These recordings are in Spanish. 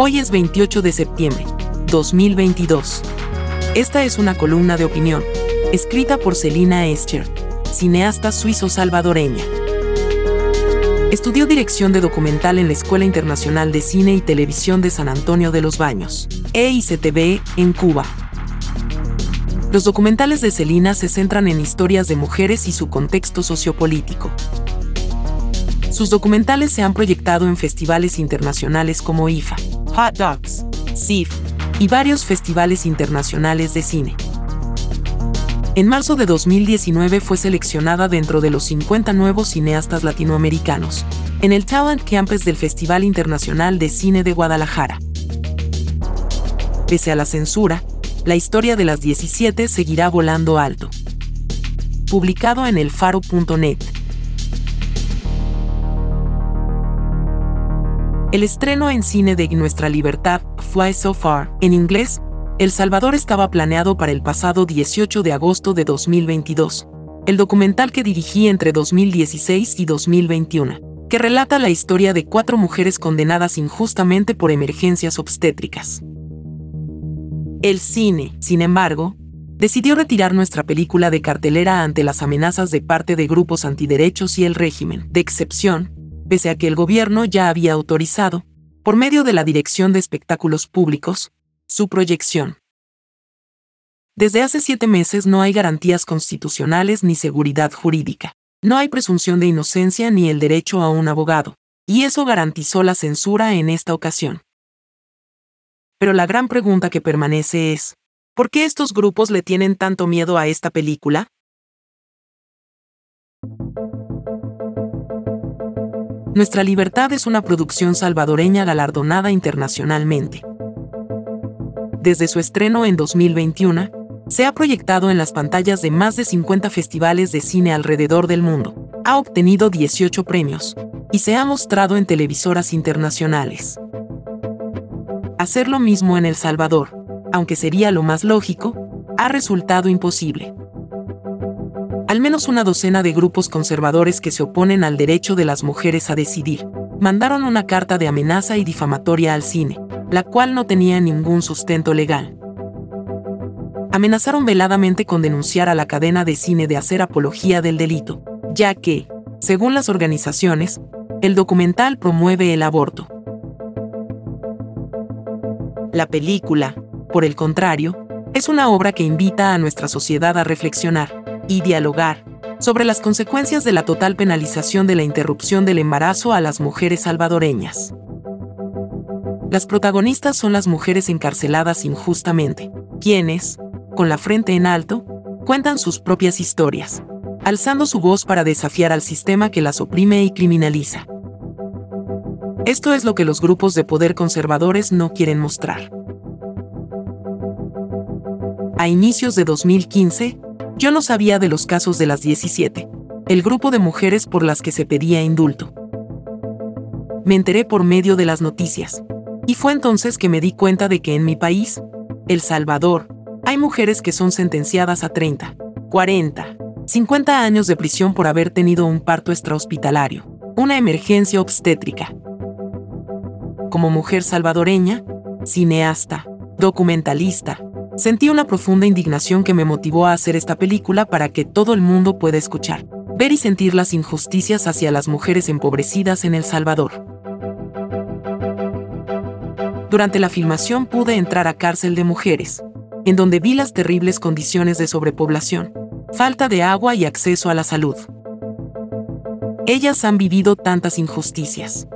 Hoy es 28 de septiembre, 2022. Esta es una columna de opinión, escrita por Celina Escher, cineasta suizo-salvadoreña. Estudió dirección de documental en la Escuela Internacional de Cine y Televisión de San Antonio de los Baños, EICTV, en Cuba. Los documentales de Celina se centran en historias de mujeres y su contexto sociopolítico. Sus documentales se han proyectado en festivales internacionales como IFA, Hot Dogs, SIF y varios festivales internacionales de cine. En marzo de 2019 fue seleccionada dentro de los 50 nuevos cineastas latinoamericanos, en el Talent Campus del Festival Internacional de Cine de Guadalajara. Pese a la censura, la historia de las 17 seguirá volando alto. Publicado en elfaro.net. El estreno en cine de Nuestra Libertad, Fly So Far, en inglés, El Salvador estaba planeado para el pasado 18 de agosto de 2022. El documental que dirigí entre 2016 y 2021, que relata la historia de cuatro mujeres condenadas injustamente por emergencias obstétricas. El cine, sin embargo, decidió retirar nuestra película de cartelera ante las amenazas de parte de grupos antiderechos y el régimen de excepción, pese a que el gobierno ya había autorizado, por medio de la Dirección de Espectáculos Públicos, su proyección. Desde hace siete meses no hay garantías constitucionales ni seguridad jurídica. No hay presunción de inocencia ni el derecho a un abogado, y eso garantizó la censura en esta ocasión. Pero la gran pregunta que permanece es, ¿por qué estos grupos le tienen tanto miedo a esta película? Nuestra Libertad es una producción salvadoreña galardonada internacionalmente. Desde su estreno en 2021, se ha proyectado en las pantallas de más de 50 festivales de cine alrededor del mundo, ha obtenido 18 premios y se ha mostrado en televisoras internacionales. Hacer lo mismo en El Salvador, aunque sería lo más lógico, ha resultado imposible al menos una docena de grupos conservadores que se oponen al derecho de las mujeres a decidir, mandaron una carta de amenaza y difamatoria al cine, la cual no tenía ningún sustento legal. Amenazaron veladamente con denunciar a la cadena de cine de hacer apología del delito, ya que, según las organizaciones, el documental promueve el aborto. La película, por el contrario, es una obra que invita a nuestra sociedad a reflexionar, y dialogar sobre las consecuencias de la total penalización de la interrupción del embarazo a las mujeres salvadoreñas. Las protagonistas son las mujeres encarceladas injustamente, quienes, con la frente en alto, cuentan sus propias historias, alzando su voz para desafiar al sistema que las oprime y criminaliza. Esto es lo que los grupos de poder conservadores no quieren mostrar. A inicios de 2015, yo no sabía de los casos de las 17, el grupo de mujeres por las que se pedía indulto. Me enteré por medio de las noticias. Y fue entonces que me di cuenta de que en mi país, El Salvador, hay mujeres que son sentenciadas a 30, 40, 50 años de prisión por haber tenido un parto extrahospitalario, una emergencia obstétrica. Como mujer salvadoreña, cineasta, documentalista, Sentí una profunda indignación que me motivó a hacer esta película para que todo el mundo pueda escuchar, ver y sentir las injusticias hacia las mujeres empobrecidas en El Salvador. Durante la filmación pude entrar a cárcel de mujeres, en donde vi las terribles condiciones de sobrepoblación, falta de agua y acceso a la salud. Ellas han vivido tantas injusticias.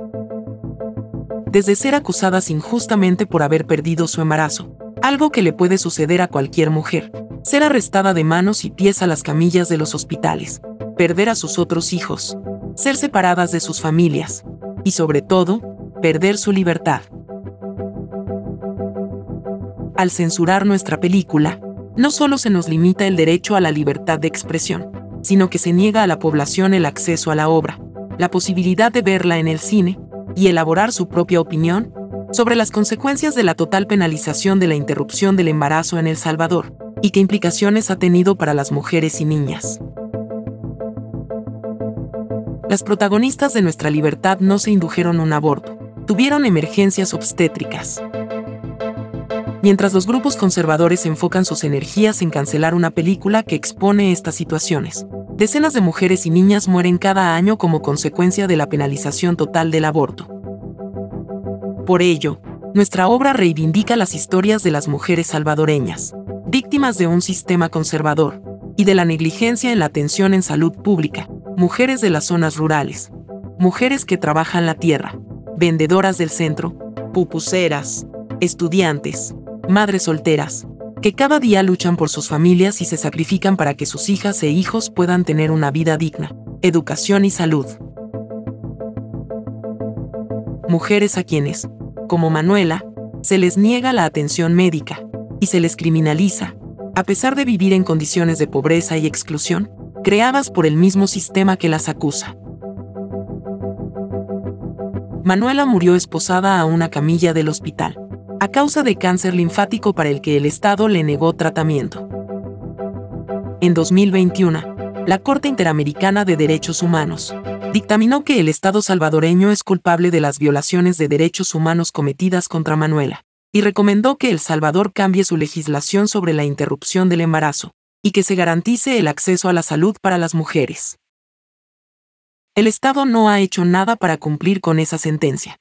Desde ser acusadas injustamente por haber perdido su embarazo, algo que le puede suceder a cualquier mujer. Ser arrestada de manos y pies a las camillas de los hospitales, perder a sus otros hijos, ser separadas de sus familias y sobre todo, perder su libertad. Al censurar nuestra película, no solo se nos limita el derecho a la libertad de expresión, sino que se niega a la población el acceso a la obra, la posibilidad de verla en el cine y elaborar su propia opinión sobre las consecuencias de la total penalización de la interrupción del embarazo en El Salvador y qué implicaciones ha tenido para las mujeres y niñas. Las protagonistas de nuestra libertad no se indujeron un aborto, tuvieron emergencias obstétricas. Mientras los grupos conservadores enfocan sus energías en cancelar una película que expone estas situaciones, decenas de mujeres y niñas mueren cada año como consecuencia de la penalización total del aborto. Por ello, nuestra obra reivindica las historias de las mujeres salvadoreñas, víctimas de un sistema conservador, y de la negligencia en la atención en salud pública, mujeres de las zonas rurales, mujeres que trabajan la tierra, vendedoras del centro, pupuseras, estudiantes, madres solteras, que cada día luchan por sus familias y se sacrifican para que sus hijas e hijos puedan tener una vida digna, educación y salud. Mujeres a quienes, como Manuela, se les niega la atención médica y se les criminaliza, a pesar de vivir en condiciones de pobreza y exclusión, creadas por el mismo sistema que las acusa. Manuela murió esposada a una camilla del hospital, a causa de cáncer linfático para el que el Estado le negó tratamiento. En 2021, la Corte Interamericana de Derechos Humanos dictaminó que el Estado salvadoreño es culpable de las violaciones de derechos humanos cometidas contra Manuela, y recomendó que El Salvador cambie su legislación sobre la interrupción del embarazo, y que se garantice el acceso a la salud para las mujeres. El Estado no ha hecho nada para cumplir con esa sentencia.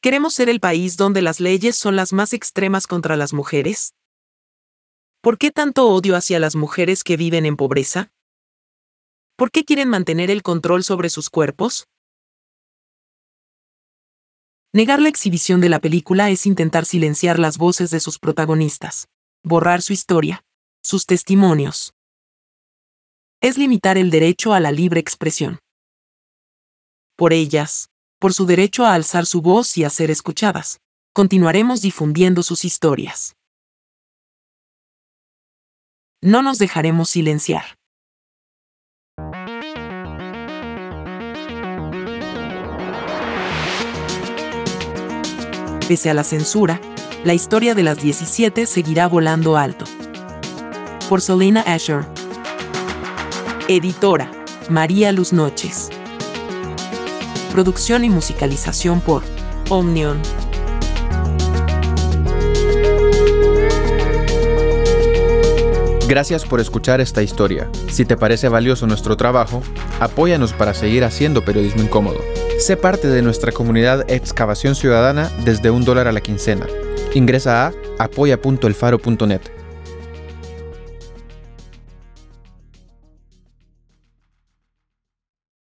¿Queremos ser el país donde las leyes son las más extremas contra las mujeres? ¿Por qué tanto odio hacia las mujeres que viven en pobreza? ¿Por qué quieren mantener el control sobre sus cuerpos? Negar la exhibición de la película es intentar silenciar las voces de sus protagonistas, borrar su historia, sus testimonios, es limitar el derecho a la libre expresión. Por ellas, por su derecho a alzar su voz y a ser escuchadas, continuaremos difundiendo sus historias. No nos dejaremos silenciar. Pese a la censura, la historia de las 17 seguirá volando alto. Por Selena Asher, Editora, María Luz Noches. Producción y musicalización por Omnion. Gracias por escuchar esta historia. Si te parece valioso nuestro trabajo, apóyanos para seguir haciendo periodismo incómodo. Sé parte de nuestra comunidad Excavación Ciudadana desde un dólar a la quincena. Ingresa a apoya.elfaro.net.